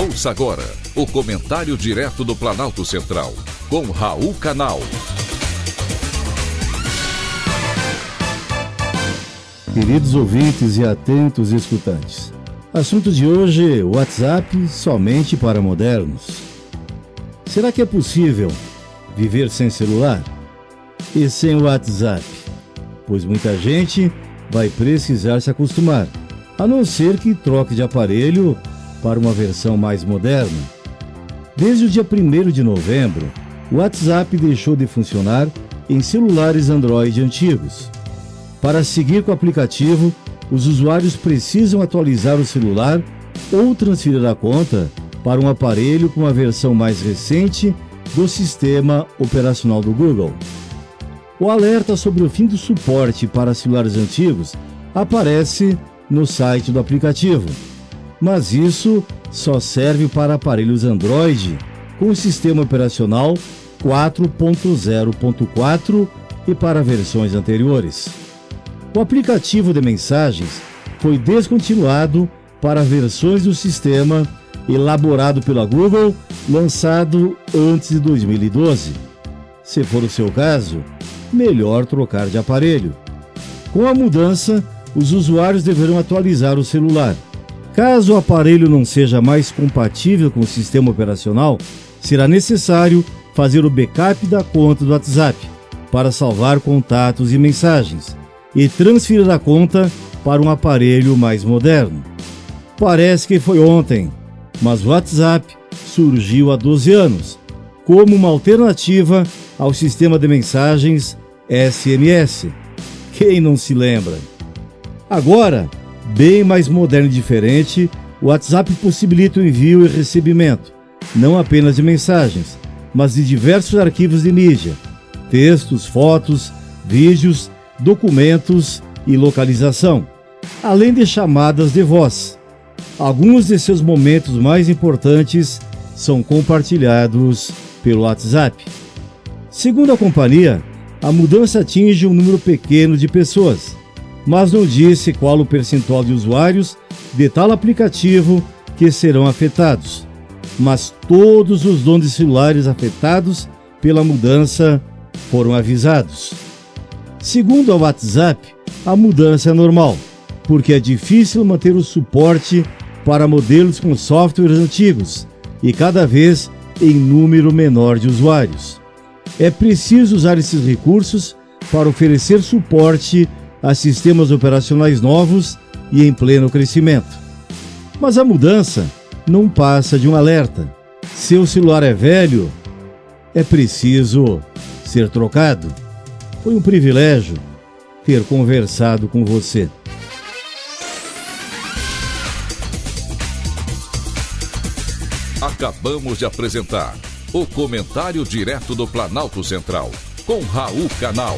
Ouça agora o comentário direto do Planalto Central, com Raul Canal. Queridos ouvintes e atentos escutantes, assunto de hoje: WhatsApp somente para modernos. Será que é possível viver sem celular e sem WhatsApp? Pois muita gente vai precisar se acostumar, a não ser que troque de aparelho para uma versão mais moderna. Desde o dia 1 de novembro, o WhatsApp deixou de funcionar em celulares Android antigos. Para seguir com o aplicativo, os usuários precisam atualizar o celular ou transferir a conta para um aparelho com a versão mais recente do sistema operacional do Google. O alerta sobre o fim do suporte para celulares antigos aparece no site do aplicativo mas isso só serve para aparelhos Android com o sistema operacional 4.0.4 e para versões anteriores. O aplicativo de mensagens foi descontinuado para versões do sistema elaborado pela Google, lançado antes de 2012. Se for o seu caso, melhor trocar de aparelho. Com a mudança, os usuários deverão atualizar o celular. Caso o aparelho não seja mais compatível com o sistema operacional, será necessário fazer o backup da conta do WhatsApp para salvar contatos e mensagens e transferir a conta para um aparelho mais moderno. Parece que foi ontem, mas o WhatsApp surgiu há 12 anos como uma alternativa ao sistema de mensagens SMS. Quem não se lembra? Agora, bem mais moderno e diferente, o WhatsApp possibilita o envio e recebimento, não apenas de mensagens, mas de diversos arquivos de mídia, textos, fotos, vídeos, documentos e localização, além de chamadas de voz. Alguns de seus momentos mais importantes são compartilhados pelo WhatsApp. Segundo a companhia, a mudança atinge um número pequeno de pessoas mas não disse qual o percentual de usuários de tal aplicativo que serão afetados. Mas todos os donos de celulares afetados pela mudança foram avisados. Segundo a WhatsApp, a mudança é normal, porque é difícil manter o suporte para modelos com softwares antigos e cada vez em número menor de usuários. É preciso usar esses recursos para oferecer suporte a sistemas operacionais novos e em pleno crescimento. Mas a mudança não passa de um alerta. Seu celular é velho, é preciso ser trocado. Foi um privilégio ter conversado com você. Acabamos de apresentar o Comentário Direto do Planalto Central, com Raul Canal.